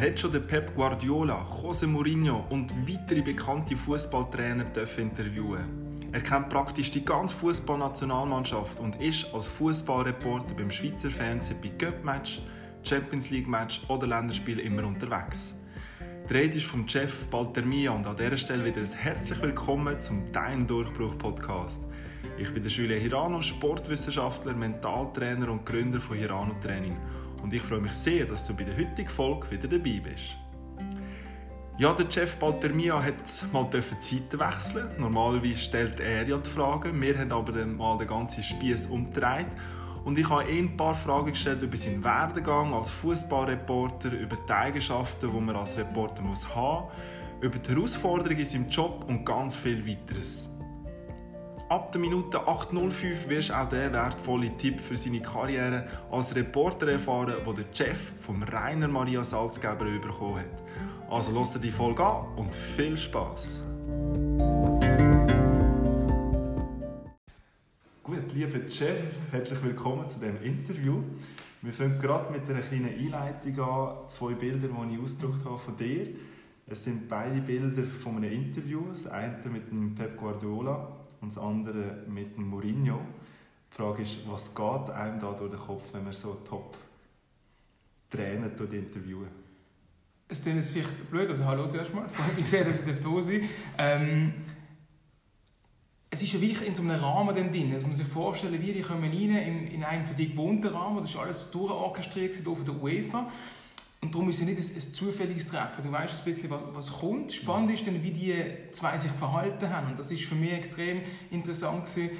Er hat schon den Pep Guardiola, Jose Mourinho und weitere bekannte Fußballtrainer interviewen. Er kennt praktisch die ganze Fußballnationalmannschaft und ist als Fußballreporter beim Schweizer Fernsehen bei Cup-Match, Champions League-Match oder Länderspielen immer unterwegs. Die Rede ist vom Chef Balter Mia und an dieser Stelle wieder ein herzlich willkommen zum Dein Durchbruch Podcast. Ich bin der Julia Hirano, Sportwissenschaftler, Mentaltrainer und Gründer von Hirano Training und ich freue mich sehr, dass du bei der heutigen Folge wieder dabei bist. Ja, der Chef Balter Mia hat mal die Zeiten wechseln. Normalerweise stellt er ja die Fragen. Wir haben aber dann mal den ganzen Spieß umgedreht. Und ich habe ihm ein paar Fragen gestellt über seinen Werdegang als Fußballreporter, über die Eigenschaften, die man als Reporter muss haben muss, über die Herausforderungen in seinem Job und ganz viel weiteres. Ab der Minute 8.05 wirst auch den wertvollen Tipp für seine Karriere als Reporter erfahren, den der Chef vom Rainer Maria Salzgeber bekommen hat. Also lasst dir die Folge an und viel Spaß! Gut, lieber Chef, herzlich willkommen zu diesem Interview. Wir fangen gerade mit einer kleinen Einleitung an. Zwei Bilder, die ich ausgedruckt habe von dir. Es sind beide Bilder von einem Interview. Das eine mit dem Pep Guardiola und das andere mit dem Mourinho. Die Frage ist, was geht einem da durch den Kopf, wenn man so Top-Trainer interviewen Es jetzt vielleicht blöd, also hallo zuerst mal, freue mich sehr, dass ich da sein ähm, es ist ja wirklich in so einem Rahmen drin. Also man muss sich vorstellen, wie die kommen rein in, in einen für die gewohnten Rahmen. Das ist alles durchorchestriert von der UEFA. Und darum ist es nicht ein, ein zufälliges Treffen. Du weißt ein bisschen, was, was kommt. Spannend ist dann, wie die zwei sich verhalten haben. Und das ist für mich extrem interessant gewesen,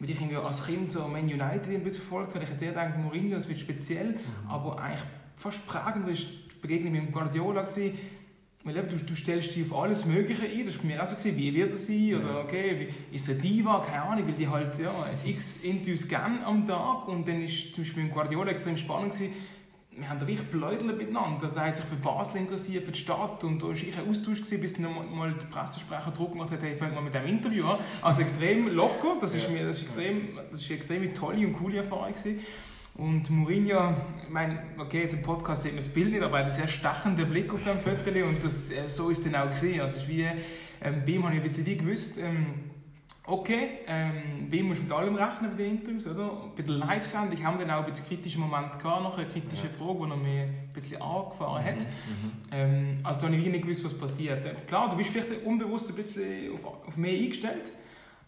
weil ich irgendwie als Kind so Man United ein bisschen verfolgt habe. Ich hätte gedacht, Mourinho, das wird speziell. Mhm. Aber eigentlich fast prägend war die Begegnung mit Guardiola. Gewesen. Weil du, du stellst dich auf alles Mögliche ein. Das war bei mir auch so, gewesen, wie wird er sein? Oder okay, wie, ist er Diva? Keine Ahnung, weil die halt ja, x Intus gerne am Tag. Und dann war zum Beispiel mit Guardiola extrem spannend gewesen, wir haben da wirklich Bläudel miteinander. Also, er hat sich für Basel interessiert, für die Stadt und da war ein Austausch, gewesen, bis dann mal der Pressesprecher Druck gemacht hat, hey, fängt mal mit dem Interview an. Also extrem locker, das ist, mir, das ist, extrem, das ist eine extrem tolle und coole Erfahrung gewesen. Und Mourinho, ich meine, okay, jetzt im Podcast sieht man das Bild nicht, aber er hat einen sehr stechenden Blick auf dem Foto und das, äh, so ist es dann auch gesehen. Also es ist wie, ähm, bei ihm habe ich ein bisschen wie gewusst, ähm, Okay, ähm, ihm musst du mit allem rechnen bei den Interviews, oder? Bei der Live-Sendung haben wir dann auch ein bisschen kritischen Moment gehabt, noch eine kritische ja. Frage, die noch mehr ein bisschen angefahren hat. Mhm. mhm. Ähm, also da habe ich nicht gewusst, was passiert. Ähm, klar, du bist vielleicht unbewusst ein bisschen auf, auf mehr eingestellt,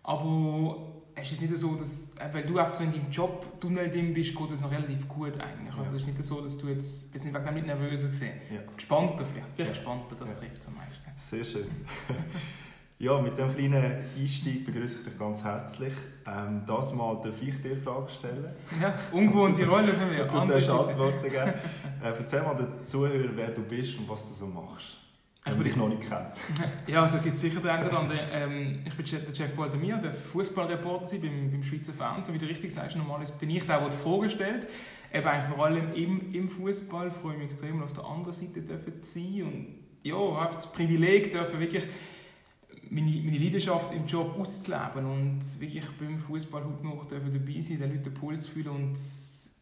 aber es ist nicht so, dass, äh, weil du einfach so in deinem Job Tunnel drin bist, geht es noch relativ gut eigentlich. Also es ist nicht so, dass du jetzt, bist nicht wegen nicht nervöser gesehen. Ja. Gespannter vielleicht, vielleicht ja. gespannter, das ja. trifft es am meisten. Sehr schön. Ja, mit diesem kleinen Einstieg begrüße ich dich ganz herzlich. Ähm, das Mal darf ich dir Fragen stellen. Ja, ungewohnte Rolle für mich. du darfst Antworten geben. Äh, erzähl mal den Zuhörern, wer du bist und was du so machst. Ich dich noch nicht kennt. ja, da gibt es sicher den einen oder anderen. Ähm, ich bin der Chef Baldemir, der Fußballreporter beim, beim Schweizer Fernsehen. Wie du richtig sagst, normalerweise bin ich der, der die Fragen stellt. Eben eigentlich vor allem im, im Fußball freue ich mich extrem, auf der anderen Seite zu sein. Und ja, einfach das Privileg dürfen wirklich meine, meine Leidenschaft im Job auszuleben und wirklich beim Fußball heute noch dabei sein, den Leuten den Puls fühlen und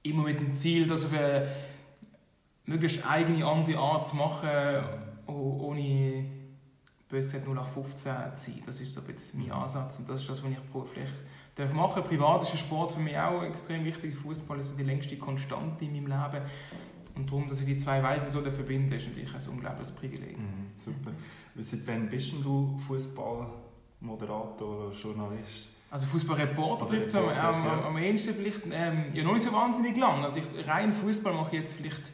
immer mit dem Ziel, das auf eine möglichst eigene, andere Art zu machen, ohne bös gesagt 0815 zu sein. Das ist so bisschen mein Ansatz und das ist das, was ich beruflich darf machen. Privat ist Sport für mich auch extrem wichtig. Fußball ist die längste Konstante in meinem Leben. Und darum, dass ich die zwei Welten so verbinden, ist natürlich ein unglaubliches Privileg. Mhm, super. Seit wann bist du Fußballmoderator oder Journalist? Also Fußballreporter trifft es am, am, ja. am ehesten vielleicht ähm, ja, noch nicht so wahnsinnig lang. Also ich, rein Fußball mache ich jetzt vielleicht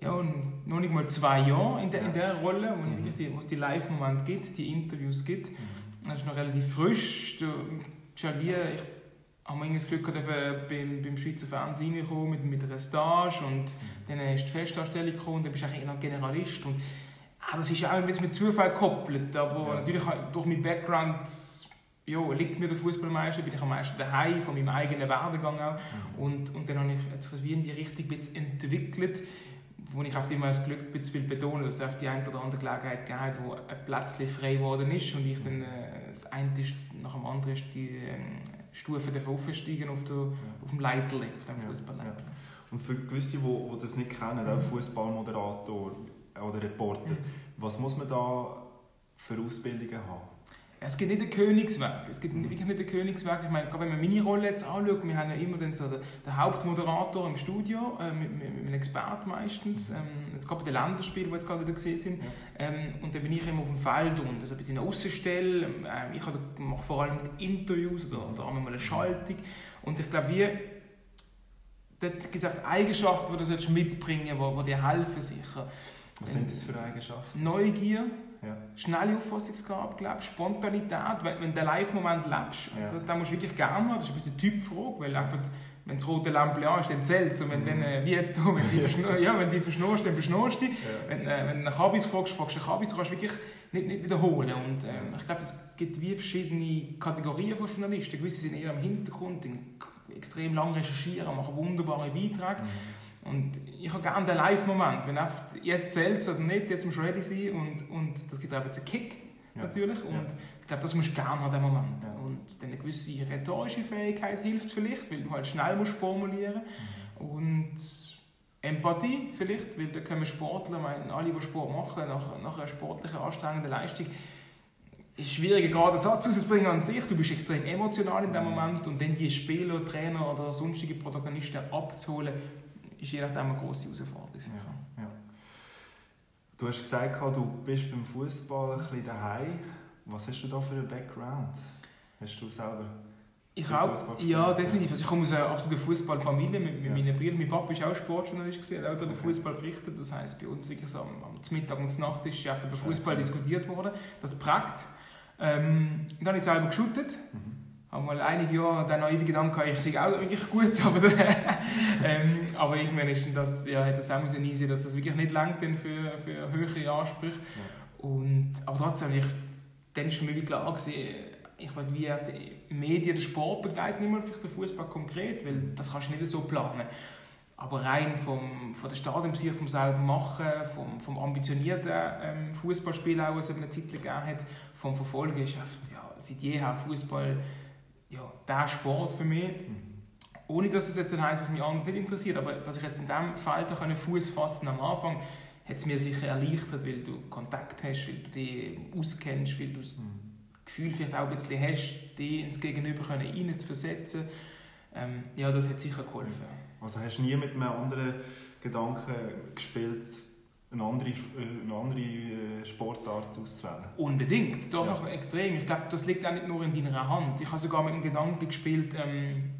ja, noch nicht mal zwei Jahre in, der, in der Rolle, wo, mhm. die, es die Live-Momente gibt, die Interviews gibt. Mhm. Das ist noch relativ frisch. Du, ich habe das Glück gehabt, beim, beim Schweizer Fernsehen reinkommen mit, mit einer Stage und dann ist die Festanstellung gekommen und dann bist du eigentlich ein Generalist. Und, ah, das ist auch ein bisschen mit Zufall gekoppelt, aber ja. natürlich durch meinen Background ja, liegt mir der Fußballmeister, bin ich am meisten daheim, von meinem eigenen Werdegang auch. Mhm. Und, und dann habe ich hat sich das wie in die Richtung entwickelt, wo ich auf immer das Glück will betonen, dass es auf die eine oder andere Gelegenheit gegeben wo ein Platz frei geworden ist und ich dann äh, das eine ist, nach dem anderen ist die ähm, Stufe aufsteigen auf, der, auf dem Leiterli, auf dem Fußballleiterli. Ja. Und für gewisse, die, die das nicht kennen, auch Fußballmoderator, oder Reporter. Mhm. Was muss man da für Ausbildungen haben? Es gibt nicht den Königsweg. Es gibt wirklich nicht den Königsweg. Ich meine, wenn man meine Rolle jetzt anschaut, wir haben ja immer dann so den, den Hauptmoderator im Studio, äh, mit, mit, mit einem Experten meistens. Ähm, jetzt gerade bei den Länderspielen, die jetzt gerade wieder gesehen sind. Ja. Ähm, und dann bin ich immer auf dem Feld und also ein bisschen Außenstelle. Ähm, ich mache vor allem Interviews oder, oder einmal eine Schaltung. Und ich glaube, wie dort gibt es auch Eigenschaften, die du mitbringen solltest, die, die dir helfen sicher. Was sind das für Eigenschaften? Neugier, ja. schnelle Auffassungsgabe, glaube Spontanität. Wenn, wenn du den Live-Moment lebst, ja. das musst du wirklich gerne haben. Das ist ein bisschen eine Typfrage, weil einfach, wenn das rote Lämpchen an ist, dann zählt es. Und wenn mhm. dann, äh, wie jetzt hier, wenn die, ja, wenn die verschnorst, dann verschnorst du. Ja. Wenn, äh, wenn du einen Kabis fragst, fragst du einen Kabis, du kannst wirklich nicht, nicht wiederholen. Und ähm, ich glaube, es gibt wie verschiedene Kategorien von Journalisten. Gewisse sind eher im Hintergrund, extrem lang recherchieren, machen wunderbare Beiträge. Mhm. Und ich habe gerne den Live-Moment, wenn einfach jetzt zählt oder nicht, jetzt musst du ready sein und, und das gibt auch einen Kick ja. natürlich und ja. ich glaube, das musst du gerne haben, den Moment. Ja. Und eine gewisse rhetorische Fähigkeit hilft vielleicht, weil du halt schnell musst formulieren mhm. und Empathie vielleicht, weil da können Sportler, meine, alle, die Sport machen, nach, nach einer sportlichen, anstrengenden Leistung, ist schwierig, gerade einen Satz auszubringen an sich. Du bist extrem emotional in dem mhm. Moment und dann die Spieler, Trainer oder sonstige Protagonisten abzuholen, ist je nachdem eine grosse Herausforderung. Ja, ja. Du hast gesagt, du bist beim Fußball ein bisschen daheim. Was hast du da für einen Background? Hast du selber ich auch, ja, definitiv. Also ich komme aus einer absoluten Fußballfamilie mit, mit ja. meinen Brüdern. Mein Papa war auch Sportjournalist, hat auch über den Fußball berichtet. Das heisst, bei uns wirklich so am, am Mittag und Nacht ist über Fußball diskutiert worden. Das prägt. Ähm, dann habe ich selber geschuttet. Mhm habe mal einige Jahre den naiven Gedanken gehabt, ich sei auch wirklich gut, aber, ähm, aber irgendwann ist das, ja, hat das auch easy, dass das wirklich nicht langt für, für höhere Ansprüche. Ja. Und, aber trotzdem, ich, dann war für mich klar, gewesen, ich wollte wie auf die Medien den Sport begleiten, nicht mal vielleicht den Fußball konkret, weil das kannst du nicht so planen. Aber rein vom, von der Stadionbesuch, vom selber Machen, vom, vom ambitionierten ähm, Fußballspiel, das es eine Zeit gegeben hat, vom Verfolgen, ist ja, seit jeher Fußball ja, der Sport für mich. Mhm. Ohne dass es jetzt heisst, dass mich anders nicht interessiert, aber dass ich jetzt in diesem Fall Fuß fassen am Anfang, hat es mir sicher erleichtert, weil du Kontakt hast, weil du dich auskennst, weil du das mhm. Gefühl vielleicht auch ein bisschen hast, dich ins Gegenüber können, zu versetzen. Ähm, ja, das hat sicher geholfen. Also hast du nie mit einem anderen Gedanken gespielt, eine andere, eine andere äh, Sportart auszuwählen. Unbedingt, doch ja. extrem. Ich glaube, das liegt auch nicht nur in deiner Hand. Ich habe sogar mit dem Gedanken gespielt, ähm,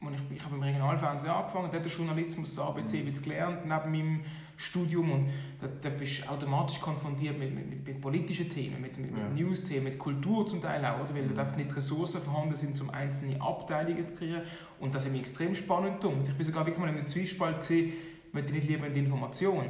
ich, ich habe im Regionalfernsehen angefangen, dort Journalismus ABC mhm. gelernt, neben meinem Studium und da, da bist du automatisch konfrontiert mit, mit, mit, politischen Themen, mit, mit, ja. mit News-Themen, mit Kultur zum Teil auch, oder? weil mhm. da nicht Ressourcen vorhanden sind, um einzelne Abteilungen zu kreieren und das mich extrem spannend gemacht. Ich bin sogar wirklich mal in einem Zwiespalt gesehen, möchte nicht lieber in die Information.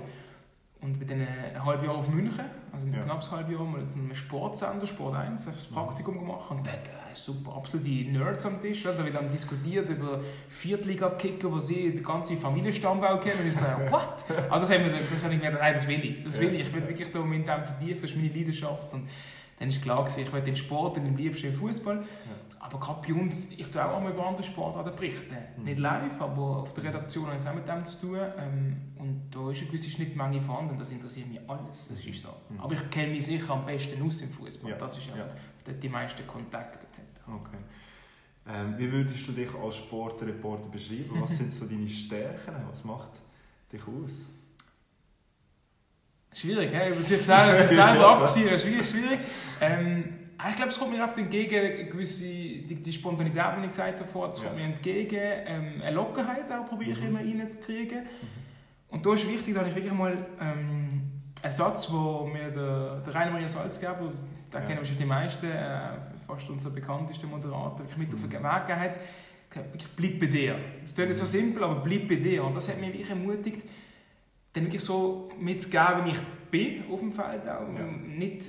Und bin dann ein halbes Jahr auf München, also ein ja. knappes halbes Jahr, mal jetzt einen Sportsender, Sport 1, das Praktikum gemacht. Und dort äh, super, absolute Nerds am Tisch. Da wird dann diskutiert über Viertliga-Kicker, wo sie den ganzen Familienstammbaum kennen. Und ich sage, what? Also das, haben wir, das habe ich mir gedacht, nein, das will ich. Das will ich. Ich will wirklich da mit dem vertiefen, das ist meine Leidenschaft. Und dann war klar, ich will den Sport und am liebsten im Fußball. Ja. Aber gerade bei uns, ich tue auch einmal über andere Sportarten berichten. Mhm. Nicht live, aber auf der Redaktion habe ich auch mit dem zu tun. Ähm, und da ist eine gewisse Schnittmenge vorhanden das interessiert mich alles. Das ist so. Mhm. Aber ich kenne mich sicher am besten aus im Fußball. Ja. Das ist einfach ja. die meisten Kontakte etc. Okay. Ähm, wie würdest du dich als Sportreporter beschreiben? Was sind so deine Stärken? Was macht dich aus? Schwierig, he? über sich selber, sich selber abzuführen, schwierig, schwierig. Ähm, ich glaube, es kommt mir oft entgegen, gewisse, die, die Spontanität, die ich gesagt habe, das kommt mir entgegen, ähm, eine Lockerheit auch probiere ich mhm. immer reinzukriegen. Mhm. Und da ist wichtig, dass ich wirklich mal ähm, einen Satz, den mir der, der Rainer Maria Salzgeber, den ja. kennen wahrscheinlich die meisten, äh, fast unser bekanntester Moderator, wirklich mit mhm. auf den Weg gegeben hat, wirklich, bleib bei dir. Es klingt so simpel, aber bleib bei dir. Und das hat mich wirklich ermutigt, dann wirklich so mitzugeben, wie ich bin auf dem Feld auch. Ja. Nicht,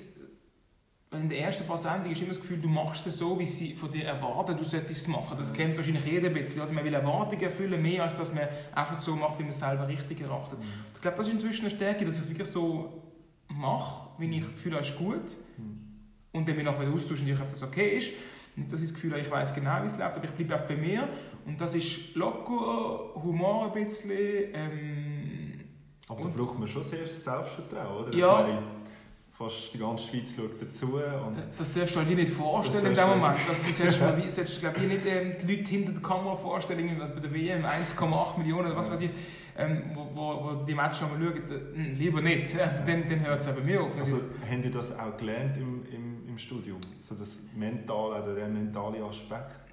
in der ersten paar Sendungen ist immer das Gefühl, du machst es so, wie sie von dir erwarten, du solltest es machen. Das kennt wahrscheinlich jeder ein bisschen. Oder man will Erwartungen erfüllen, mehr als dass man einfach so macht, wie man es selber richtig erachtet. Mhm. Ich glaube, das ist inzwischen eine Stärke, dass ich es wirklich so mache, wenn ich das Gefühl habe, es ist gut. Mhm. Und dann mich nachher austauschen, ob das okay ist. Nicht, dass ich das Gefühl habe, ich weiß genau, wie es läuft, aber ich bleibe auch bei mir. Und das ist locker, Humor ein bisschen, ähm, Aber da braucht man schon sehr Selbstvertrauen, oder? Ja. Fast die ganze Schweiz schaut dazu. Und Das darfst du halt wie nicht vorstellen Das in dem Moment. Das, du, solltest du glaub ich, nicht ähm, die Leute hinter der Kamera vorstellen, bei der WM 1,8 Millionen oder was weiß ich, ähm, wo, wo, wo die Matches schon mal schauen. Äh, hm, lieber nicht. Also dann, dann hört es eben mir auf. Also, habt ihr das auch gelernt im, im, im Studium? So das mentale der mentale Aspekt?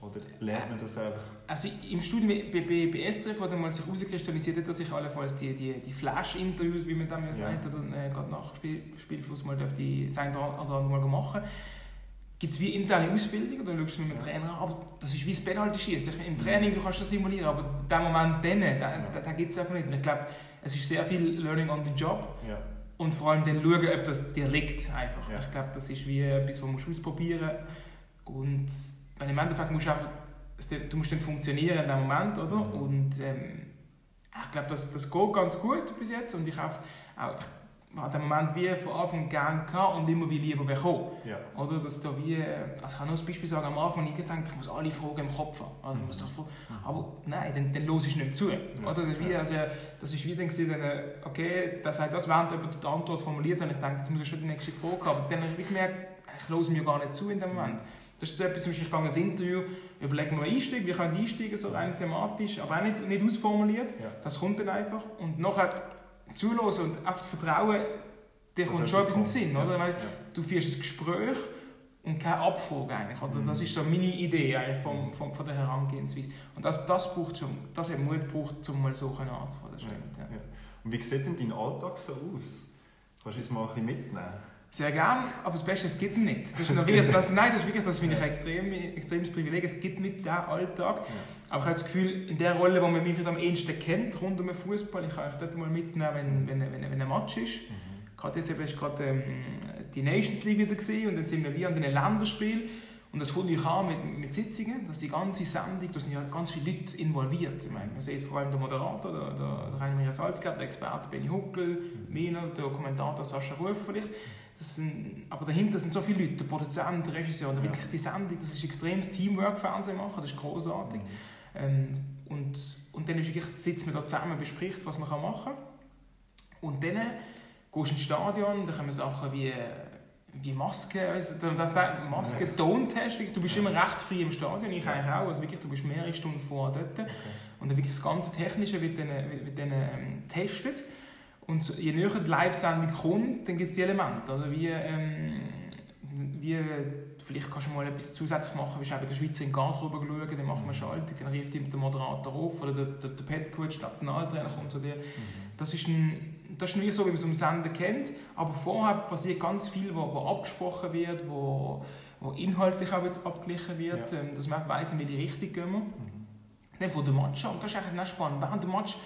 Oder lernt man das einfach? Also im Studium bei, bei, bei SRF hat einmal sich herauskristallisiert, dass ich allenfalls die, die, die Flash-Interviews, wie man dem ja sagt, oder äh, gerade nach Spiel, Spielfluss mal darf die das eine oder andere Mal machen. Gibt es wie interne Ausbildung, oder schaust du mit dem Ja. Trainer an, aber das ist wie das Penalty-Schießen. Im Training du kannst das simulieren, aber in dem Moment dann, da, da, da gibt es einfach nicht. Und ich glaube, es ist sehr viel Learning on the Job Ja. und vor allem dann schauen, ob das dir liegt. Einfach. Ja. Ich glaube, das ist wie etwas, was du ausprobieren musst. Und weil im Endeffekt musst du einfach, du musst dann funktionieren in dem Moment, oder? Mhm. Und ähm, ich glaube, das, das geht ganz gut bis jetzt und ich habe auch ich habe den Moment wie von Anfang gern gehabt und immer wie lieber bekommen. Ja. Oder? Dass da wie, also ich kann nur ein Beispiel sagen, am Anfang ich gedacht, ich muss alle Fragen im Kopf haben. Also, ich muss das aber nein, dann, dann los ich nicht zu. Oder? Das, ist wie, also, das ist wie dann, gewesen, okay, das hat das während jemand die Antwort formuliert und ich denke, jetzt muss ich schon die nächste Frage haben. Aber dann habe ich wie gemerkt, ich höre mir gar nicht zu in dem Moment. Das ist so etwas, zum Beispiel, ich gehe ein Interview, überlege mir einen Einstieg, wie kann ich einsteigen, so rein thematisch, aber auch nicht, nicht ausformuliert. Ja. Das kommt dann einfach. Und nachher zulassen und einfach vertrauen, dir kommt schon etwas in den. Sinn. Oder? Ja. Weil Ja. du führst ein Gespräch und keine Abfrage eigentlich. Oder? Das Mhm. ist so meine Idee eigentlich vom, vom, von der Herangehensweise. Und das, das braucht schon, das hat Mut gebraucht, um mal so anzufangen. Das stimmt. Und wie sieht denn dein Alltag so aus? Kannst du uns mal ein bisschen mitnehmen? Sehr gern, aber das Beste, es gibt ihn nicht. Das ist gibt wirklich, nicht. das, nein, das ist wirklich, das finde ich ein extrem, extremes Privileg. Es gibt nicht diesen Alltag. Aber ich habe das Gefühl, in der Rolle, wo man mich am ehesten kennt, rund um den Fußball, ich kann euch dort mal mitnehmen, wenn, wenn, wenn, wenn ein Match ist. Gerade jetzt eben ist gerade ähm, die Nations League wieder gesehen und dann sind wir wie an den Länderspiel und das fange ich an mit, mit Sitzungen, dass die ganze Sendung, da sind ja ganz viele Leute involviert. Ich meine, man sieht vor allem der Moderator, der, der, der Rainer Salzgart, der Experte Benny Huckel, Mina, der Kommentator Sascha Rufer vielleicht. Sind, aber dahinter sind so viele Leute, der Produzent, der Regisseur, der Ja. wirklich die Sendung, das ist extremes Teamwork-Fernsehen machen, das ist großartig. Ähm, und, und dann ist wirklich, sitzt man da zusammen, bespricht, was man machen kann. Und dann gehst du ins Stadion, da kommen Sachen wie, wie Masken, also das, das, Masken, Tontest, wirklich, du bist immer recht frei im Stadion, ich eigentlich auch, also wirklich, du bist mehrere Stunden vor dort. Und dann wirklich das ganze Technische wird dann, wird dann ähm, getestet. Und so, je näher die Live-Sendung kommt, dann gibt es die Elemente. Oder wie, ähm, wie, vielleicht kannst du mal etwas zusätzlich machen, wie bei der Schweizer in die Garderobe schauen, dann machen wir eine Schaltung, dann ruft jemand den Moderator auf oder der, der, der Petcoach, der Nationaltrainer kommt zu dir. Das ist, ein, das ist nicht so, wie man es am Sender kennt, aber vorher passiert ganz viel, wo, wo abgesprochen wird, wo, wo inhaltlich auch jetzt abgeglichen wird, ähm, dass man einfach weiss, in welche Richtung gehen wir. Dann von der Match an, und das ist eigentlich auch spannend, während der Match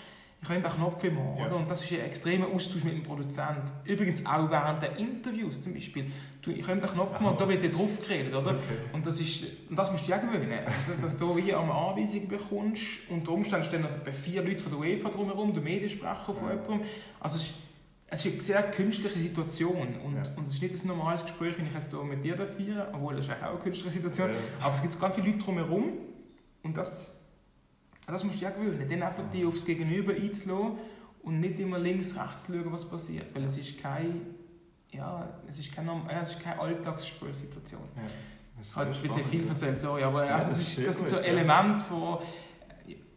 ich könnte den Knopf immer, Ja. oder? Und das ist ein extremer Austausch mit dem Produzenten. Übrigens auch während der Interviews zum Beispiel. Du, ich könnte den Knopf machen und da wird ja drauf geredet, oder? Okay. Und das, ist, und das musst du ja gewöhnen, dass du hier eine Anweisung bekommst. Unter Umständen stehen noch bei vier Leute von der UEFA drumherum, der Mediensprecher von Ja. jemandem. Also es ist, es ist eine sehr künstliche Situation. Und, Ja. und es ist nicht ein normales Gespräch, wenn ich jetzt hier mit dir feiere, obwohl das ist auch eine künstliche Situation. Ja. Aber es gibt ganz viele Leute drumherum und das, das musst du ja gewöhnen. Dann einfach dich aufs Gegenüber einzulassen und nicht immer links, rechts schauen, was passiert. Weil es ist keine, ja, es ist keine, es ist keine Alltagsspielsituation. Ja. Das ist Ich habe jetzt ein bisschen viel erzählt, sorry, aber Ja, das ist das sind so. Elemente, von,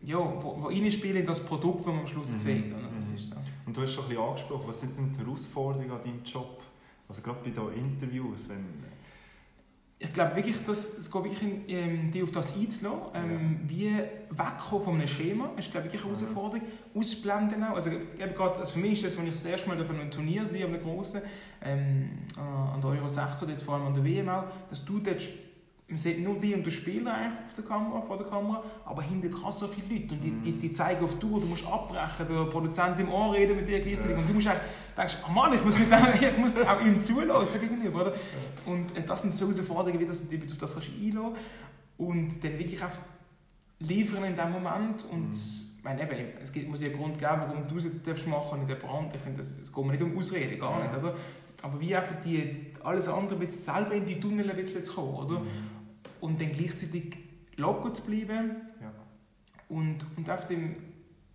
ja, wo, wo reinspielen in das Produkt, das man am Schluss Mhm. sieht. Mhm. so. Und du hast schon ein bisschen angesprochen, was sind denn die Herausforderungen an deinem Job? Also gerade bei diesen Interviews, wenn... Ich glaube wirklich, dass es geht wirklich in, ähm, die auf das einzulassen, ähm, wie wegkommen von einem Schema, ist glaube ich wirklich eine Mhm. Herausforderung. Ausblenden auch, also, eben gerade, also für mich ist das, wenn ich das erste Mal auf einem Turnier sehe, einem grossen, ähm, äh, an der Euro 6 oder jetzt vor allem an der WM auch, dass du dort, man sieht nur die und den Spieler eigentlich auf der Kamera, vor der Kamera, aber hinter dran so viele Leute und die, Mhm. die, die zeigen auf Tour, du musst abbrechen, der Produzent im Ohr reden mit dir gleichzeitig und du musst eigentlich, denkst, oh Mann, ich muss, mit dem, ich muss auch ihm zulassen gegenüber, oder? Und äh, das sind so Herausforderungen, wie dass du dich auf das kannst einlassen und dann wirklich auf liefern in dem Moment und Mhm. ich meine, eben, es gibt, muss ja einen Grund geben, warum du es jetzt darfst machen und nicht der Brand. Ich finde, es geht mir nicht um Ausreden, gar nicht, oder? Aber wie einfach die, alles andere bisschen selber in die Tunnel ein bisschen zu kommen, oder? Mhm. Und dann gleichzeitig locker zu bleiben Ja. und, und auf dem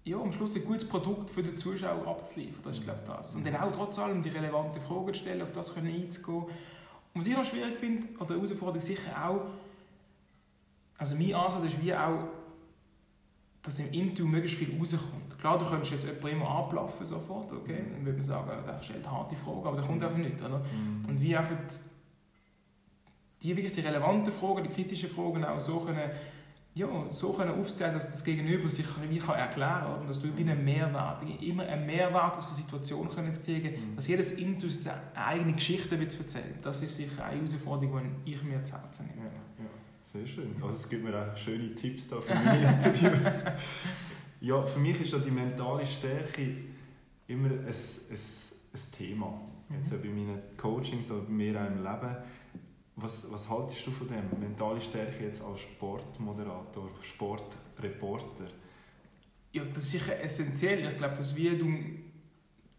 ja, am Schluss ein gutes Produkt für den Zuschauer abzuliefern. Das ist, glaube das. Und dann auch trotz allem die relevanten Fragen zu stellen, auf das können einzugehen. Und was ich noch schwierig finde, oder Herausforderung sicher auch, also mein Ansatz ist wie auch, dass im Interview möglichst viel rauskommt. Klar, du könntest jetzt jemanden immer anplaffen sofort, okay? Dann würde man sagen, der stellt harte Fragen, aber der kommt einfach nicht, oder? Mhm. Und wie einfach die wirklich die relevanten Fragen, die kritischen Fragen auch so können, ja, so können aufstellen, dass das Gegenüber sich wie kann erklären kann, dass du wie einen Mehrwert, immer einen Mehrwert aus der Situation können kriegen, mhm. dass jedes Interview eine eigene Geschichte wird erzählen. Das ist sicher eine Herausforderung, die ich mir zu Herzen nehme. Ja. Sehr schön. Also es gibt mir auch schöne Tipps da für meine Interviews. ja, für mich ist ja die mentale Stärke immer ein, ein, ein Thema. Jetzt mhm. bei meinen Coachings oder bei mir auch im Leben. Was, was haltest du von dem? Mentale Stärke jetzt als Sportmoderator, Sportreporter? Ja, das ist sicher essentiell. Ich glaube, dass wir, du,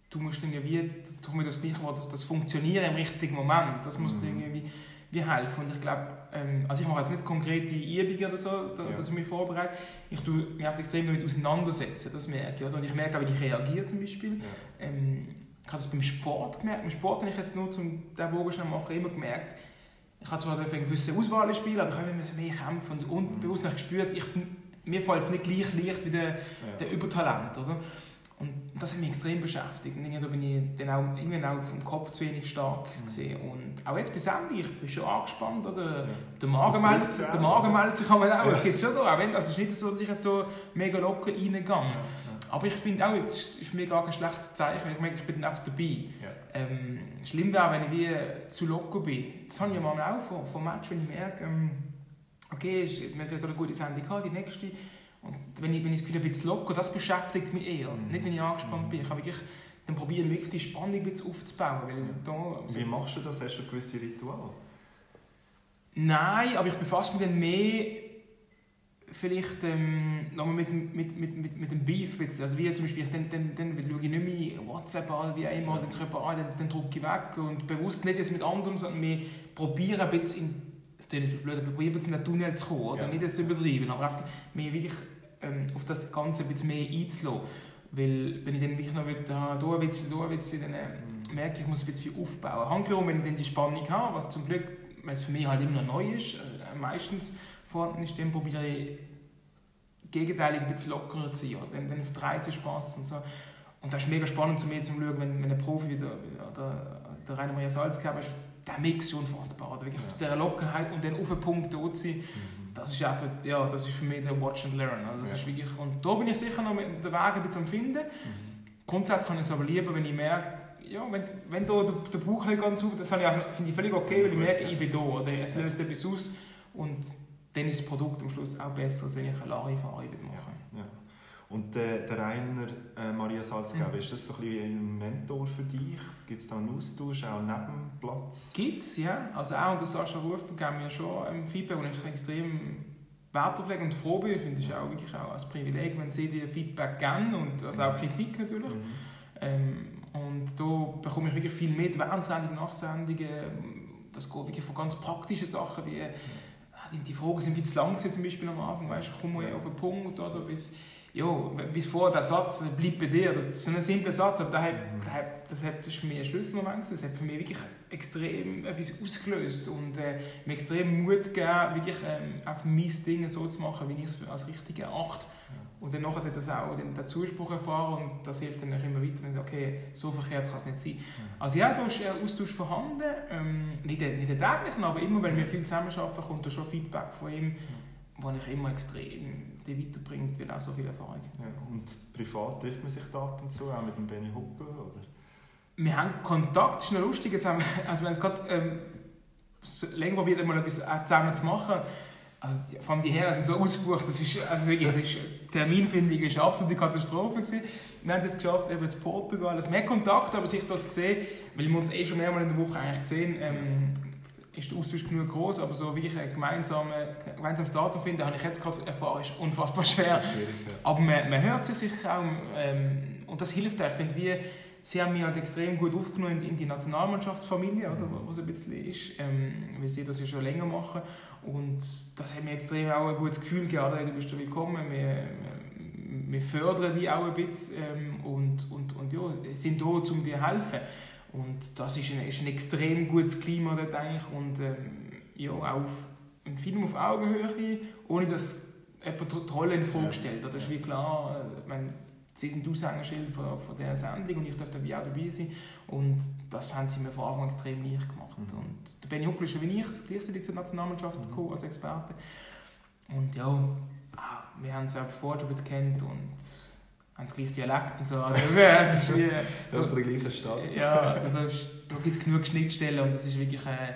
du musst dann ja wie, du das nicht das, das Funktionieren im richtigen Moment, das musst mhm. irgendwie wie helfen. Und ich glaube, ähm, also ich mache jetzt nicht konkrete Übungen oder so, da, ja. dass ich mich vorbereite. Ich tue mich extrem damit auseinandersetzen, das merke ich. Oder? Und ich merke auch, wie ich reagiere zum Beispiel. Ja. Ähm, ich habe das beim Sport gemerkt. Beim Sport habe ich jetzt nur, um diesen Bogen zu machen, immer gemerkt, ich habe zwar eine gewisse Auswahl spielen, aber ich habe immer mehr kämpfen und unbewusst mhm. gespürt, ich, mir fällt es nicht gleich leicht wie der, ja. der Übertalent. Oder? Und das hat mich extrem beschäftigt. Und da bin ich dann auch, irgendwann auch vom Kopf zu wenig stark mhm. gesehen. Und auch jetzt bei Sandy, ich bin schon angespannt. Oder? Ja. Der Magen meldet, der Magen meldet sich auch. Ja. Das gibt es schon so. Auch wenn, also es ist nicht so, dass ich jetzt so mega locker reingehe. Ja. Aber ich finde auch, es ist mir gar kein schlechtes Zeichen. Ich merke, ich bin dann einfach dabei. Ja. Ähm, schlimm wäre, wenn ich wie zu locker bin. Das habe ich manchmal auch vom, vom Match, wenn ich merke, ähm, okay, wir haben gerade eine gute Sendung gehabt, die nächste und wenn ich, wenn ich das Gefühl habe, ein bisschen locker, das beschäftigt mich eher. Mm. Nicht, wenn ich angespannt mm. bin. Ich habe wirklich, dann probiere ich wirklich die Spannung ein bisschen aufzubauen. Weil da, also Wie machst du das? Hast du gewisse Rituale? Nein, aber ich befasse mich dann mehr vielleicht ähm, nochmal mit, mit, mit, mit, mit dem Beef. Also wie zum Beispiel, dann, dann, dann schaue ich nicht mehr WhatsApp an wie einmal, wenn sich jemand an, dann, dann drücke ich weg. Und bewusst nicht jetzt mit anderen, sondern wir probieren ein bisschen in, es klingt blöd, aber probieren in den Tunnel zu kommen. Oder? Ja. Nicht jetzt übertrieben, aber einfach mehr wirklich ähm, auf das Ganze ein bisschen mehr einzulassen. Weil wenn ich dann wirklich noch wieder da ein bisschen, da ein bisschen, dann äh, mhm. merke ich, ich muss ein bisschen viel aufbauen. Handgenommen, wenn ich dann die Spannung habe, was zum Glück, weil es für mich halt immer noch neu ist, äh, meistens vorhanden ist, dann probiere ich gegenteilig ein bisschen lockerer zu sein. Dann, dann verdreht sich Spass und so. Und das ist mega spannend zu mir zu schauen, wenn, wenn ein Profi wie der, der, der Rainer Maria Salzgeber ist, der Mix ist unfassbar. Wirklich ja. der Lockerheit und dann auf den Punkt dort sein. Mhm das ist einfach, ja, das ist für mich der Watch and Learn. Also das ja. ist wirklich, und da bin ich sicher noch mit der Weg ein bisschen am Finden. Mhm. Grundsätzlich kann ich es aber lieber, wenn ich merke, ja, wenn, wenn da der, der Bauch nicht ganz auf, das finde ich völlig okay, weil ich merke, ich bin da, oder es löst etwas aus und dann ist das Produkt am Schluss auch besser, als wenn ich eine Larifari mache. Ja. Und äh, der Rainer äh, Maria Salzgeber, mhm. ist das so ein, bisschen ein Mentor für dich? Gibt es da einen Austausch, auch neben Platz? Gibt es, ja. Also auch unter Sascha Rufen geben mir schon ein Feedback, und ich extrem Wert drauf lege und froh bin. Ich finde es auch wirklich auch ein Privileg, wenn sie dir Feedback geben und also auch Kritik natürlich. Mhm. Ähm, und da bekomme ich wirklich viel mit, während Sendungen, nach Sendungen. Das geht wirklich von ganz praktischen Sachen wie die Fragen sind viel zu lang zum Beispiel am Anfang, weißt du, komm mal auf den Punkt oder bis ja, bis vor der Satz bleibt bei dir. Das ist so ein simpler Satz, aber das, hat, das, hat, das ist für mich ein Schlüsselmoment. Das hat für mich wirklich extrem etwas ausgelöst und äh, mir extrem Mut gegeben, wirklich ähm, auf mein Ding so zu machen, wie ich es als richtig erachte. Und dann nachher das auch den, Zuspruch erfahren und das hilft dann auch immer weiter, wenn okay, so verkehrt kann es nicht sein. Also ja, da ist ein Austausch vorhanden, ähm, nicht, nicht täglichen, aber immer, weil wir viel zusammenarbeiten, kommt da schon Feedback von ihm wo ich immer extrem die weiterbringt, weil auch so viel Erfahrung ja, Und privat trifft man sich da ab und zu, auch mit dem Benny Huckel, oder? Wir haben Kontakt, das ist noch lustig, jetzt haben wir, also wenn es gerade ähm, länger probiert, mal etwas zusammen zu machen, also vor allem die Herren sind so ausgebucht, das ist, also wirklich, das ist, Terminfindung ist absolute Katastrophe gewesen. Wir haben es jetzt geschafft, eben zu Portugal, also mehr Kontakt, aber sich dort zu sehen, weil wir uns eh schon mehrmals in der Woche eigentlich gesehen, ähm, ist der Austausch genug groß, aber so wirklich ein gemeinsame, gemeinsames Datum finden, habe ich jetzt gerade erfahren, ist unfassbar schwer. Aber man, man hört sich sicher auch ähm, und das hilft auch. Ich finde, wie, sie haben mich halt extrem gut aufgenommen in die Nationalmannschaftsfamilie, oder, was ein bisschen ist, ähm, weil sie das ja schon länger machen und das hat mir extrem auch ein gutes Gefühl gegeben, du bist willkommen, wir, wir fördern die auch ein bisschen ähm, und, und, und ja, sind da, um dir zu helfen. Und das ist ein, ist ein extrem gutes Klima dort eigentlich und ähm, ja, auch ein Film auf Augenhöhe, ohne dass jemand die Rolle in Frage stellt. Das ist wie klar, äh, meine, sie sind Aushängeschild von, von dieser Sendung und ich darf dabei auch dabei sein. Und das haben sie mir von Anfang an extrem leicht gemacht. Mhm. Und der Benny Huckel ist wie ich gleichzeitig zur Nationalmannschaft mhm. gekommen als Experte. Und ja, ah, wir haben es auch vorher schon kennt und haben gleich Dialekt und so. Also, es ist wie, ja, von der gleichen Stadt. Ja, also da, da gibt es genug Schnittstellen und das ist wirklich eine,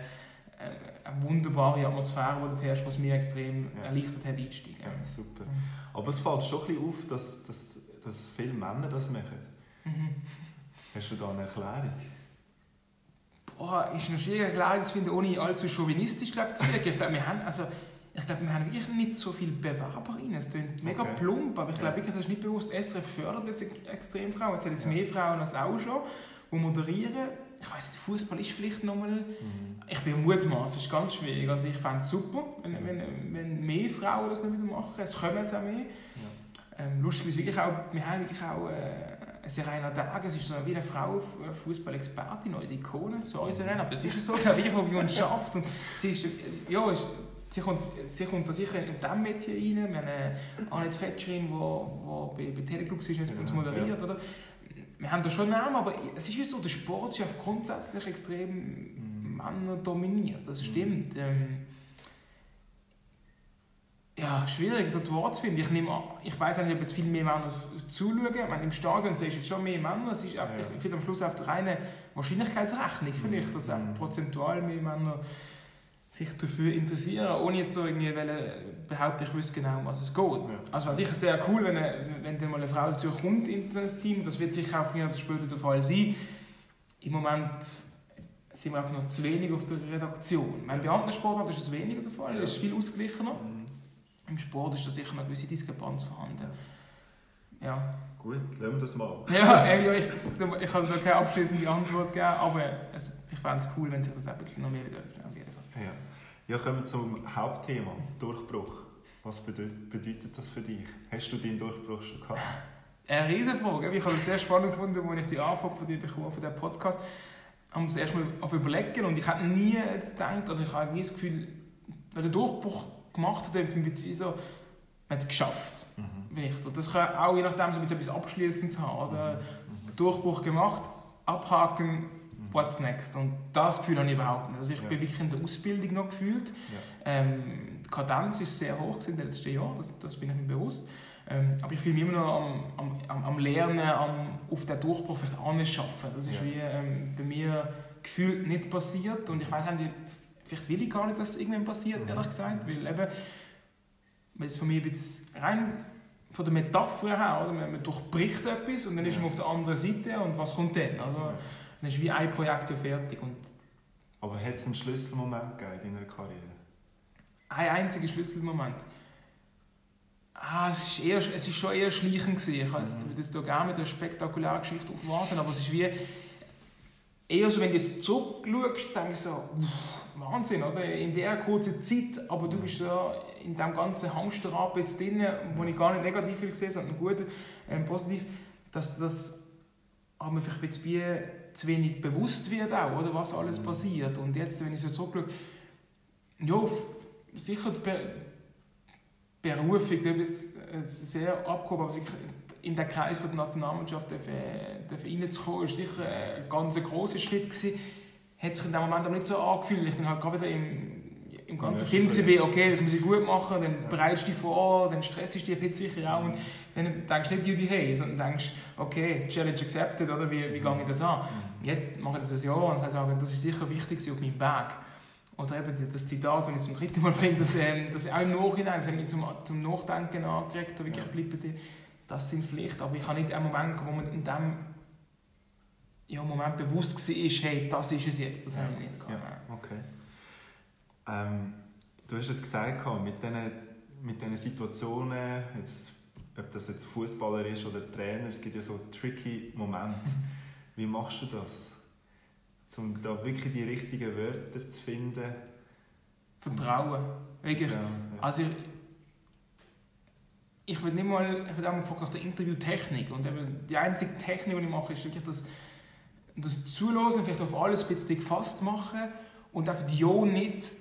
eine wunderbare Atmosphäre, die dort herrscht, was mir extrem ja. erleichtert hat einsteigen. Ja, super. Aber es fällt schon ein bisschen auf, dass, dass, dass viele Männer das machen. Mhm. Hast du da eine Erklärung? Boah, ist eine schwierige Erklärung zu finden, ohne allzu chauvinistisch glaube zu wirken. Ich glaube, wir haben, also, ich glaube, wir haben wirklich nicht so viele Bewerberinnen. Es klingt mega okay. plump, aber ich glaube wirklich, das ist nicht bewusst. SRF fördert jetzt extrem Frauen. Es hat jetzt ja. mehr Frauen als auch schon, die moderieren. Ich weiß nicht, Fußball ist vielleicht nochmal. Mhm. Ich bin mutmaß, es ist ganz schwierig. Also ich fände es super, wenn, wenn, wenn mehr Frauen das noch wieder machen. Es kommen jetzt auch mehr. Ja. Ähm, lustig ist wirklich auch, wir haben wirklich auch. Äh, Serena Dagen, es ist so wie eine Frau, Fußball-Expertin oder Ikone, so ist Serena, aber es ist so, glaube ich, die uns schafft. Und sie ist, ja, ist, sie kommt, sie kommt da sicher in diesem Metier rein. Wir haben Annette Fetscherin, die, bei, bei Teleclubs ist, und uns moderiert. Oder? Wir haben da schon Namen, aber es ist so, der Sport ist ja grundsätzlich extrem mhm. männerdominiert. Das stimmt. Ähm, ja, schwierig, das Wort zu finden. Ich, nehme, ich weiß nicht, ob jetzt viel mehr Männer zuschauen. Ich meine, Im Stadion siehst du jetzt schon mehr Männer. Es ist einfach, ja. ich am Schluss auf der reine Wahrscheinlichkeitsrechnung, vielleicht, dass einfach prozentual mehr Männer sich dafür interessieren, ohne jetzt so irgendwie behaupten, ich wüsste genau, um was es geht. Ja. Also wäre sicher sehr cool, wenn, wenn dann mal eine Frau dazu kommt in das Team. Das wird sicher auch früher oder später der Fall sein. Im Moment sind wir einfach noch zu wenig auf der Redaktion. Meine, bei anderen Sportarten ist es weniger der Fall, es ist viel ausgeglichener. Mhm. Im Sport ist da sicher noch eine gewisse Diskrepanz vorhanden. Ja. Gut, lassen wir das mal. ja, ja ich, ich kann da keine abschließende Antwort geben, aber es, ich fände es cool, wenn sich das eben noch mehr öffnet, auf jeden Fall. Ja. Ja, kommen wir zum Hauptthema, Durchbruch. Was bedeutet, das für dich? Hast du deinen Durchbruch schon gehabt? Eine Riesenfrage. Ich habe es sehr spannend gefunden, als ich die Anfrage von dir bekommen von diesem Podcast. Ich habe es erst mal auf überlegen und ich hätte nie gedacht, oder ich habe nie das Gefühl, weil der Durchbruch gemacht hat, empfinde ich wie so, man hat es geschafft. Mhm. Und das kann auch je nachdem so etwas Abschließendes haben. Oder? Mhm. Durchbruch gemacht, abhaken, mhm. What's next? Und das Gefühl habe ich überhaupt nicht. Also ich ja. bin wirklich in der Ausbildung noch gefühlt. Ja. Ähm, die Kadenz ist sehr hoch in den letzten Jahren, das, das bin ich mir bewusst. Ähm, aber ich fühle mich immer noch am, am, am Lernen, am auf den Durchbruch vielleicht anschaffen. Das ist ja. wie ähm, bei mir gefühlt nicht passiert. Und ich weiß nicht, Vielleicht will ich gar nicht, dass es irgendwann passiert, mhm. ehrlich gesagt. Weil eben, weil es von mir bisschen rein von der Metapher her, oder? Man, durchbricht etwas und dann ist man auf der anderen Seite und was kommt dann? Also, dann ist wie ein Projekt ja fertig. Und Aber hat es einen Schlüsselmoment gegeben in deiner Karriere? Ein einziger Schlüsselmoment. Ah, es, ist eher, es ist schon eher schleichend. Gewesen. Ich kann mhm. das hier gerne mit einer spektakulären Geschichte aufwarten, aber es ist wie eher so, wenn du jetzt zurückschaust, denke ich so, Wahnsinn, oder? In der kurzen Zeit, aber du bist ja in dem ganzen Hamsterrad jetzt drin, wo ich gar nicht negativ viel gesehen sondern gut, ähm, positiv, dass das aber vielleicht jetzt wie zu wenig bewusst wird auch, oder? Was alles mhm. passiert. Und jetzt, wenn ich so zurückschaue, ja, sicher die Be Berufung, da ist sehr abgehoben, aber in den Kreis der Nationalmannschaft reinzukommen, ist sicher ein ganz grosser Schritt gewesen hat sich in dem Moment aber nicht so angefühlt. Ich bin halt gerade wieder im, im ganzen ja, Film CB, okay, das muss ich gut machen, dann bereitest du dich vor, dann stressst du dich jetzt sicher auch und dann denkst du nicht Judy hey, sondern denkst, okay, Challenge accepted, oder wie, wie gehe ich das an? Mhm. Jetzt mache ich das ein Jahr und kann sagen, das ist sicher wichtig auf meinem Weg. Oder eben das Zitat, das ich zum dritten Mal bringe, das, ähm, das auch im Nachhinein, das hat mich zum, zum Nachdenken angeregt, wirklich bleiben, das sind Pflichten, aber ich habe nicht einen Moment, wo man in dem ja, Moment bewusst war, hey, das ist es jetzt, das ja. habe ich nicht gehabt. Ja, okay. Ähm, du hast es gesagt, mit diesen, mit diesen Situationen, jetzt, ob das jetzt Fußballer ist oder Trainer, es gibt ja so tricky Momente. Wie machst du das? Um da wirklich die richtigen Wörter zu finden? Vertrauen. Wirklich. Ja, ja. Also ich, ich würde nicht mal, ich würde auch mal gefragt nach der Interviewtechnik und eben die einzige Technik, die ich mache, ist wirklich das, das Zulassen, vielleicht auf alles ein bisschen gefasst machen und einfach ja nicht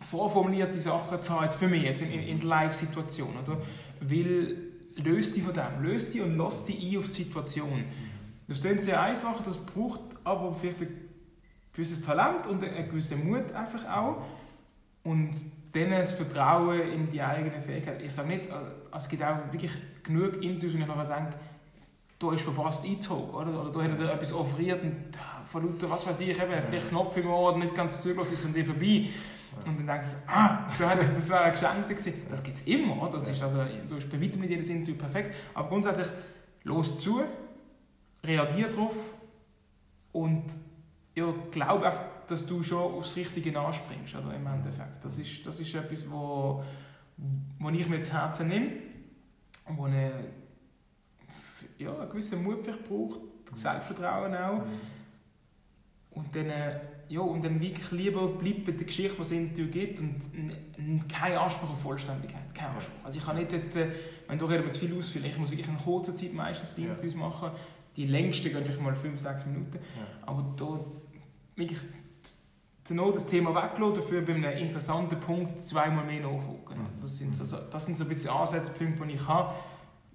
vorformulierte Sachen zu haben, für mich jetzt in, in der Live-Situation, oder? Weil, löst die von dem, löst die und lass die ein auf die Situation. Das ist sehr einfach, das braucht aber vielleicht ein gewisses Talent und einen gewissen Mut einfach auch. Und dann das Vertrauen in die eigene Fähigkeit. Ich sage nicht, äh, es gibt auch wirklich genug Interviews, wo ich nachher denke, da ist verpasst eingezogen, oder? Oder da hat er etwas offeriert und von lauter, was weiß ich, eben, vielleicht Knopf im Ohr nicht ganz zugelassen, ist an dir vorbei. Und dann denkst du, ah, das wäre ein Geschenk gewesen. Das gibt es immer? Das ist also, du bist bei weitem nicht jedes Interview perfekt, aber grundsätzlich, los zu, reagier darauf und ja, glaube einfach, dass du schon aufs Richtige anspringst, oder, im Endeffekt. Das ist, das ist etwas, wo, wo ich mir zu Herzen nehme und wo eine, ja, einen gewissen Mut braucht, Selbstvertrauen auch. Mhm. Und dann, ja, und dann wirklich lieber bleibt bei der Geschichte, die es Interview gibt und kein Anspruch auf Vollständigkeit. Kein Anspruch. Also ich kann nicht jetzt, wenn du zu viel ausfüllen, ich muss wirklich in kurzer Zeit meistens die Interviews machen. Die längsten gehen vielleicht mal 5, 6 Minuten. Ja. Aber da wirklich zu Not das Thema weglassen, dafür bei einem interessanten Punkt zweimal mehr nachgucken. Mhm. Das sind so, das sind so ein bisschen Ansatzpunkte, die ich habe,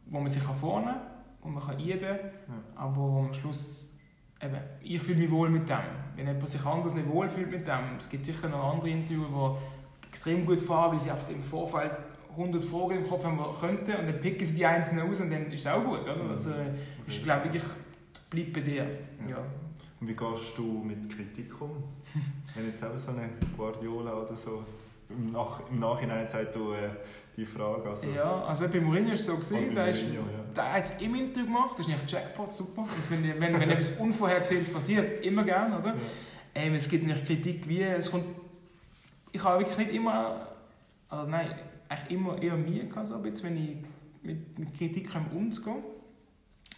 wo man sich vornehmen kann, wo man kann üben kann, ja. aber wo am Schluss eben, ich fühle mich wohl mit dem. Wenn jemand sich anders nicht wohl fühlt mit dem, es gibt sicher noch andere Interviewer, die extrem gut fahren, weil sie auf dem Vorfeld 100 Fragen im Kopf haben könnten und dann picken sie die einzelnen aus und dann ist es auch gut. Oder? Also, ich glaube wirklich, bleib bei dir. Ja. Und wie gehst du mit Kritik um? Wenn jetzt auch so eine Guardiola oder so im, Nach im Nachhinein sagt, du äh, die Frage. Also ja, also bei Mourinho war es so, gewesen, der, ist, ja. der hat es im Interview gemacht, das ist nicht Jackpot, super. Und wenn, wenn, wenn etwas Unvorhergesehenes passiert, immer gerne, oder? Ja. Ähm, es gibt nicht Kritik, wie es kommt... Ich habe wirklich nicht immer... Also nein, eigentlich immer eher Mühe gehabt, so bisschen, wenn ich mit, mit Kritik umzugehen.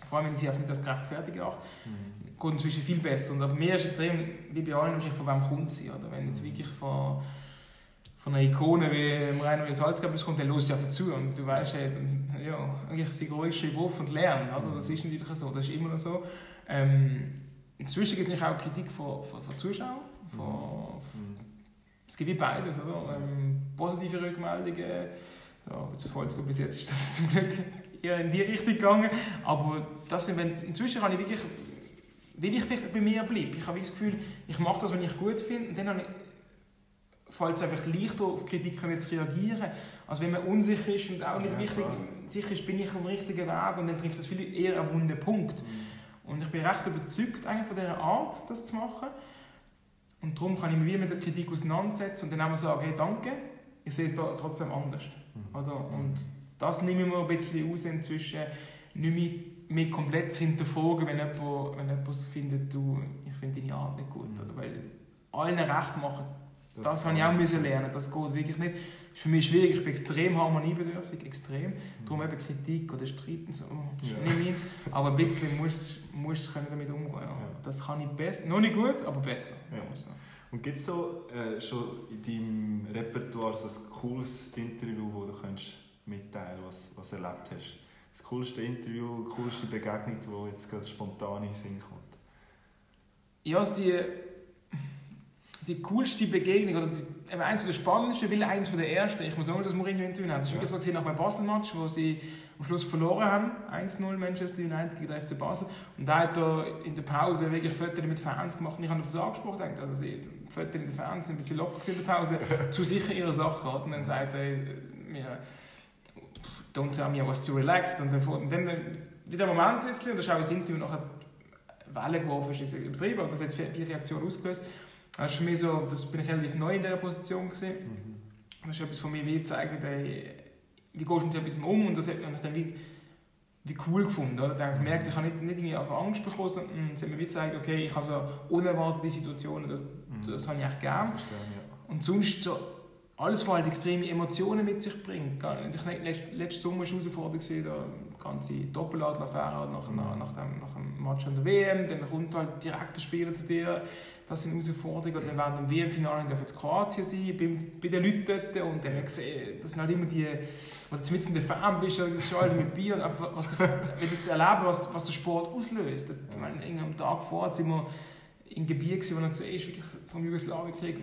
Vor allem, wenn ich sie auf nicht als gerechtfertigt achte. Mhm. Geht inzwischen viel besser. Und aber mir ist extrem, wie bei allen, wahrscheinlich von wem kommt sie, oder? Wenn jetzt wirklich von von einer Ikone wie Rainer Salzgeber kommt, dann hörst du einfach zu und du weißt, hey, ja, eigentlich sei ruhig, schreib auf und lernen. Oder? Das ist natürlich so, das ist immer so. Ähm, inzwischen gibt es auch Kritik von, von, von Zuschauern. Von, mhm. Es gibt wie beides. Oder? Ähm, positive Rückmeldungen. So, zu Volksgruppe bis jetzt ist das zum Glück eher in die Richtung gegangen. Aber das sind, wenn, inzwischen kann ich wirklich, will ich vielleicht bei mir bleiben. Ich habe das Gefühl, ich mache das, was ich gut finde. Und dann habe ich, fällt es einfach leichter, auf Kritik zu reagieren. Also wenn man unsicher ist und auch nicht ja, richtig sicher ist, bin ich auf dem richtigen Weg und dann trifft das viel eher einen wunden Punkt. Mhm. Und ich bin recht überzeugt eigentlich von dieser Art, das zu machen. Und darum kann ich mich mit der Kritik auseinandersetzen und dann auch mal sagen, hey, danke, ich sehe es da trotzdem anders. Mhm. Oder? Und das nehme ich mir ein bisschen aus inzwischen, nicht mehr, mehr komplett zu hinterfragen, wenn jemand, wenn jemand findet, du, ich finde deine Art nicht gut. Mhm. Oder? Weil allen recht machen, das, das habe ich auch müssen lernen. Das geht wirklich nicht. Das ist für mich schwierig. Ich bin extrem harmoniebedürftig, extrem. Mhm. Darum eben Kritik oder Streiten so, das ist ja. nicht meins. Aber ein bisschen musst du damit umgehen. Ja. Ja. Das kann ich besser. Noch nicht gut, aber besser. Ja. Und gibt es so äh, schon in deinem Repertoire so ein cooles Interview, das du kannst mitteilen kannst, was, du erlebt hast? Das coolste Interview, die coolste Begegnung, die jetzt gerade spontan in den Sinn kommt? Ja, also die die coolste Begegnung, oder die, eins der spannendsten, weil eins der ersten, ich muss nur das Mourinho-Interview nennen, das war wirklich so nach meinem Basel-Match, wo sie am Schluss verloren haben, 1-0 Manchester United gegen den FC Basel. Und da hat er in der Pause wirklich Fotos mit Fans gemacht und ich habe das angesprochen, gedacht, also sie, Fotos mit den Fans sind ein bisschen locker in der Pause, zu sicher ihre Sache. Und dann sagt er mir, don't tell me I was too relaxed. Und dann, und dann wieder Moment jetzt, und das ist auch ein Interview nachher Welle geworfen, ist übertrieben, aber das hat viele Reaktionen ausgelöst. Das ist für mich so, das bin ich relativ neu in dieser Position gewesen. Mhm. Das ist etwas von mir, wie zeigen, wie gehst du mit etwas um und das hat mich dann wie, wie cool gefunden. Oder? Dann gemerkt, ich habe nicht, nicht irgendwie auf Angst bekommen, sondern es hat mir wie gezeigt, okay, ich habe so unerwartete Situationen, das, mhm. das habe ich echt gerne. Ja. Und sonst so alles, was halt extreme Emotionen mit sich bringt. Ich letzten Sommer war es herausfordernd, da ganze Doppeladler-Affäre nach, nach, nach, dem, nach dem Match an der WM, dann kommt halt direkt der Spieler zu dir, das sind Herausforderungen. Oder dann während dem WM-Finale jetzt Kroatien sein, bei, bei den Leuten dort. Und dann gesehen, das sind halt immer die, du mitten in der Fan bist, das halt mit Bier. Und einfach, was du, wenn du zu erleben, was, was der Sport auslöst. Ich meine, am Tag vorher sind wir in Gebieten, wo man gesehen ist, wirklich vom Jugoslawienkrieg,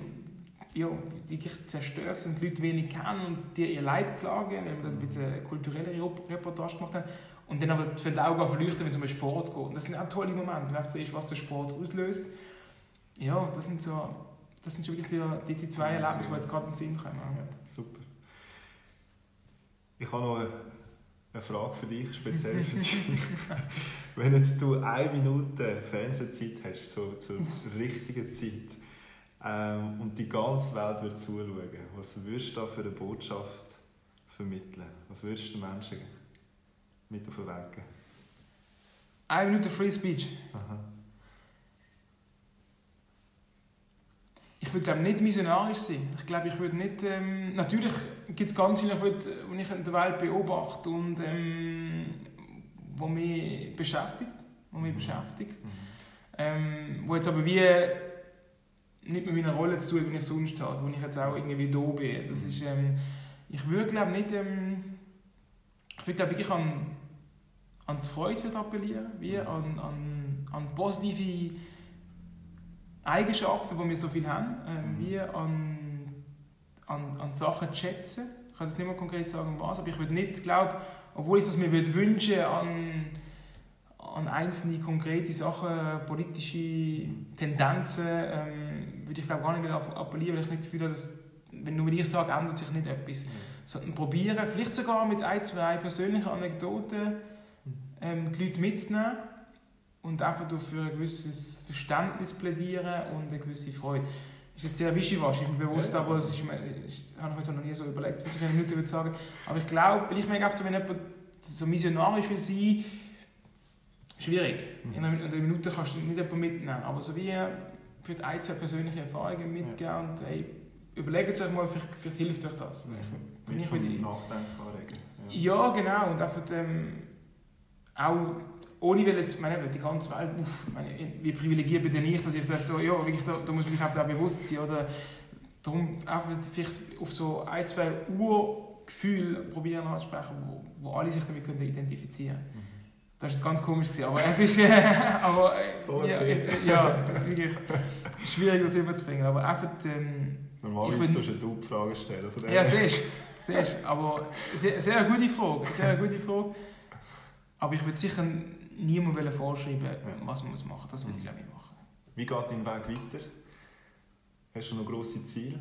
ja, die zerstört sind, die Leute wenig kennen und dir ihr Leid klagen, weil wir da ein bisschen kulturelle Reportage gemacht haben. Und dann aber die Augen verleuchten, wenn es um den Sport geht. Und das sind auch tolle Momente, wenn du siehst, was der Sport auslöst. Ja, das sind so, das sind schon wirklich die, die, zwei Erlebnisse, die jetzt gerade in den Sinn kommen. Ja, super. Ich habe noch eine Frage für dich, speziell für dich. Wenn jetzt du eine Minute Fernsehzeit hast, so zur richtigen Zeit, ähm, und die ganze Welt würde zuschauen, was würdest du da für eine Botschaft vermitteln? Was würdest du den Menschen mit auf den Weg geben? Eine Minute Free Speech. Aha. Würde glaube nicht missionarisch sein. Ich glaube, ich würde nicht... Ähm, natürlich gibt es ganz viele, die ich in der Welt beobachte und ähm, wo mich beschäftigt. Wo mich mhm. beschäftigt. Mhm. Ähm, wo jetzt aber wie nicht mehr meine Rolle zu tun, wie ich sonst habe, wo ich jetzt auch irgendwie da bin. Das ist, ähm, ich würde glaube nicht, ähm, ich würde glaube wirklich an, an die Freude appellieren, wie an, an, an positive Eigenschaften, die wir so viel haben, ähm, wie an, an, an Sachen zu schätzen. Ich kann jetzt nicht mehr konkret sagen, was, aber ich würde nicht, glaube obwohl ich das mir würde wünschen an an einzelne konkrete Sachen, politische Tendenzen, ähm, würde ich glaube gar nicht mehr appellieren, weil ich nicht das Gefühl habe, dass, wenn nur ich sage, ändert sich nicht etwas. Mhm. Sondern probieren, vielleicht sogar mit ein, zwei persönlichen Anekdoten ähm, die Leute mitzunehmen und einfach für ein gewisses Verständnis plädieren und eine gewisse Freude. Das ist jetzt sehr wischiwaschi, ich bin bewusst, ja, aber das ist, ich, habe mir jetzt noch nie so überlegt, was ich in einer Minute würde sagen. Aber ich glaube, ich merke oft, wenn jemand so missionarisch will sein schwierig. Mhm. In einer Minute kannst du nicht jemanden mitnehmen. Aber so wie für ein, zwei persönliche Erfahrungen mitgeben ja. und hey, überlegt euch mal, vielleicht, vielleicht hilft euch das. Ja. Ich, ich Nachdenken anregen. Ja. ja, genau. Und einfach ähm, auch ohne weil jetzt, meine, die ganze Welt, uff, meine, wie privilegiert bin ich, dass ich da, ja, wirklich, da, da muss ich mich auch bewusst sein. Oder darum einfach vielleicht auf so ein, zwei Urgefühle probieren anzusprechen, wo, wo alle sich damit können identifizieren können. Mhm. Das war jetzt ganz komisch, gewesen, aber es ist. Äh, aber, äh, ja, äh, ja, wirklich schwierig, das überzubringen. Aber einfach. Ähm, Normalerweise tust du eine Frage stellen. Von ja, siehst du. Aber sehr, sehr gute Frage. Sehr gute Frage. Aber ich würde sicher niemandem vorschreiben, was man machen muss. Das würde ich glaube ich machen. Wie geht dein Weg weiter? Hast du noch grosse Ziele?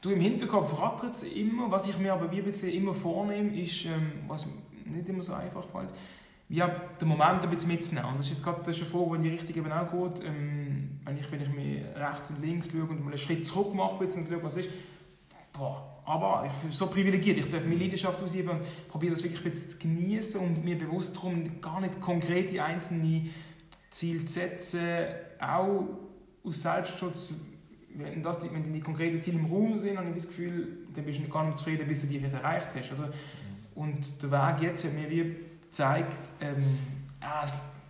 Du, im Hinterkopf rattert es immer. Was ich mir aber wie immer vornehme, ist, ähm, was nicht immer so einfach fällt, ja, den Moment ein bisschen mitzunehmen. Und das ist jetzt gerade das ist eine Frage, die in die Richtung eben auch geht. Ähm, wenn, ich, wenn ich mir rechts und links schaue und mal einen Schritt zurück mache und schaue, was ist, boah, aber ich bin so privilegiert, ich darf meine Leidenschaft ausüben und probiere das wirklich zu genießen und mir bewusst darum, gar nicht konkrete einzelne Ziele zu setzen, auch aus Selbstschutz, wenn, das, wenn die konkreten Ziele im Raum sind, habe ich das Gefühl, dann bist du gar nicht zufrieden, bis du die wieder erreicht hast. Oder? Und der Weg jetzt hat mir wie zeigt, ähm, ah,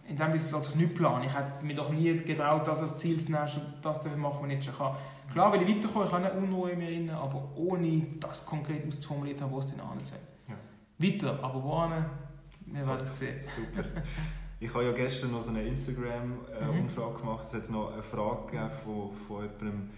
in dem Sinne lässt sich nicht planen. Ich hätte mir doch nie getraut, das als Ziel zu nehmen, das machen, ich jetzt schon kann. Klar, weil ich weiterkomme, ich habe eine Unruhe in mir drin, aber ohne das konkret auszuformuliert haben, wo es denn hin soll. Ja. Weiter, aber wohin, wir werden es sehen. Super. Ich habe ja gestern noch so eine Instagram-Umfrage mhm. gemacht. Es hat noch eine Frage gegeben von, von jemandem,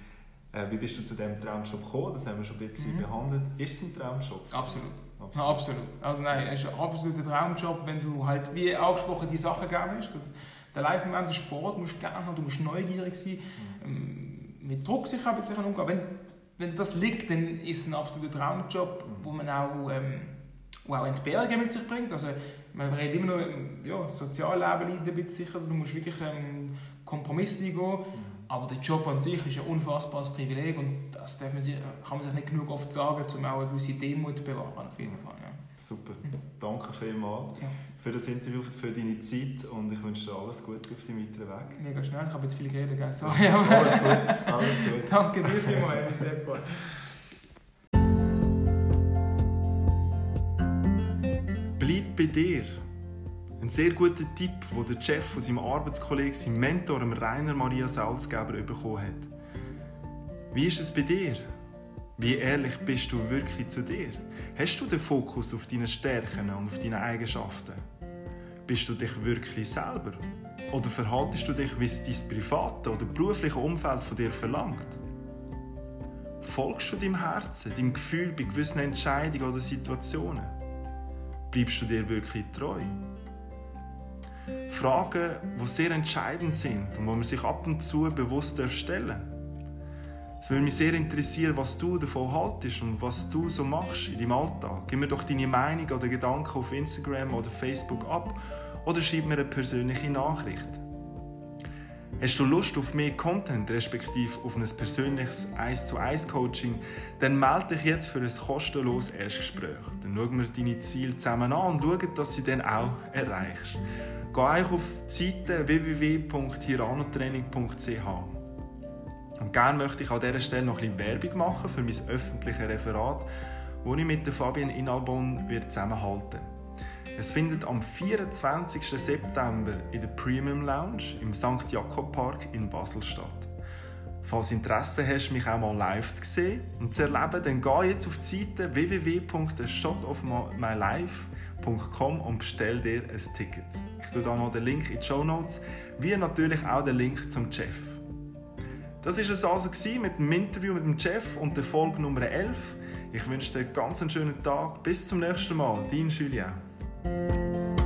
äh, wie bist du zu diesem Traumjob gekommen? Das haben wir schon ein bisschen mhm. behandelt. Ist es ein Traumjob? Absolut. Absolut. Ja, absolut. Also nein, es ist ein absoluter Traumjob, wenn du halt, wie angesprochen, die Sachen gerne hast. Das, der Live-Moment, der Sport musst du gerne haben, du musst neugierig sein. Mhm. Ähm, mit Druck sicher aber sicher umgehen. Wenn, wenn das liegt, dann ist es ein absoluter Traumjob, mhm. wo man auch, ähm, wo auch Entbehrungen mit sich bringt. Also, man redet immer noch, ja, Sozialleben leidet ein sicher, du musst wirklich ähm, Kompromisse eingehen. Mhm. Aber der Job an sich ist ein unfassbares Privileg und das darf man sich, kann man sich nicht genug oft sagen, um auch eine gewisse Demut zu bewahren. Auf jeden Fall, ja. Super. Danke vielmals ja. für das Interview, für deine Zeit und ich wünsche dir alles Gute auf deinem weiteren Weg. Mega schnell, ich habe jetzt viel geredet, gell? alles gut, alles gut. Danke dir vielmals, sehr gut. Bleib bei dir. Ein sehr guter Tipp, den der Chef von seinem Arbeitskollegen, seinem Mentor, Rainer Maria Salzgeber, bekommen hat. Wie ist es bei dir? Wie ehrlich bist du wirklich zu dir? Hast du den Fokus auf deine Stärken und auf deine Eigenschaften? Bist du dich wirklich selber? Oder verhaltest du dich, wie es dein private oder berufliche Umfeld von dir verlangt? Folgst du deinem Herzen, deinem Gefühl bei gewissen Entscheidungen oder Situationen? Bleibst du dir wirklich treu? Fragen, die sehr entscheidend sind und wo man sich ab und zu bewusst stellen darf. Es würde mich sehr interessieren, was du davon haltest und was du so machst in deinem Alltag. Gib mir doch deine Meinung oder Gedanken auf Instagram oder Facebook ab oder schreib mir eine persönliche Nachricht. Hast du Lust auf mehr Content, respektive auf ein persönliches 1 zu 1 Coaching, dann melde dich jetzt für ein kostenloses Erstgespräch. Dann schauen wir deine Ziele zusammen an und schauen, dass sie dann auch erreichst. Geh einfach auf die Seite www.hiranotraining.ch Und gerne möchte ich an dieser Stelle noch ein bisschen Werbung machen für mein öffentliches Referat, das ich mit Fabian Inalbon zusammenhalten werde. Es findet am 24. September in der Premium Lounge im St. Jakob Park in Basel statt. Falls du Interesse hast, mich auch mal live zu sehen und zu erleben, dann geh jetzt auf die Seite www.shotofmylife.com und bestell dir ein Ticket. Ich tue da noch den Link in die Show Notes, wie natürlich auch den Link zum Chef. Das war es also mit dem Interview mit dem Chef und der Folge Nummer 11. Ich wünsche dir einen ganz schönen Tag. Bis zum nächsten Mal. Dein Julien.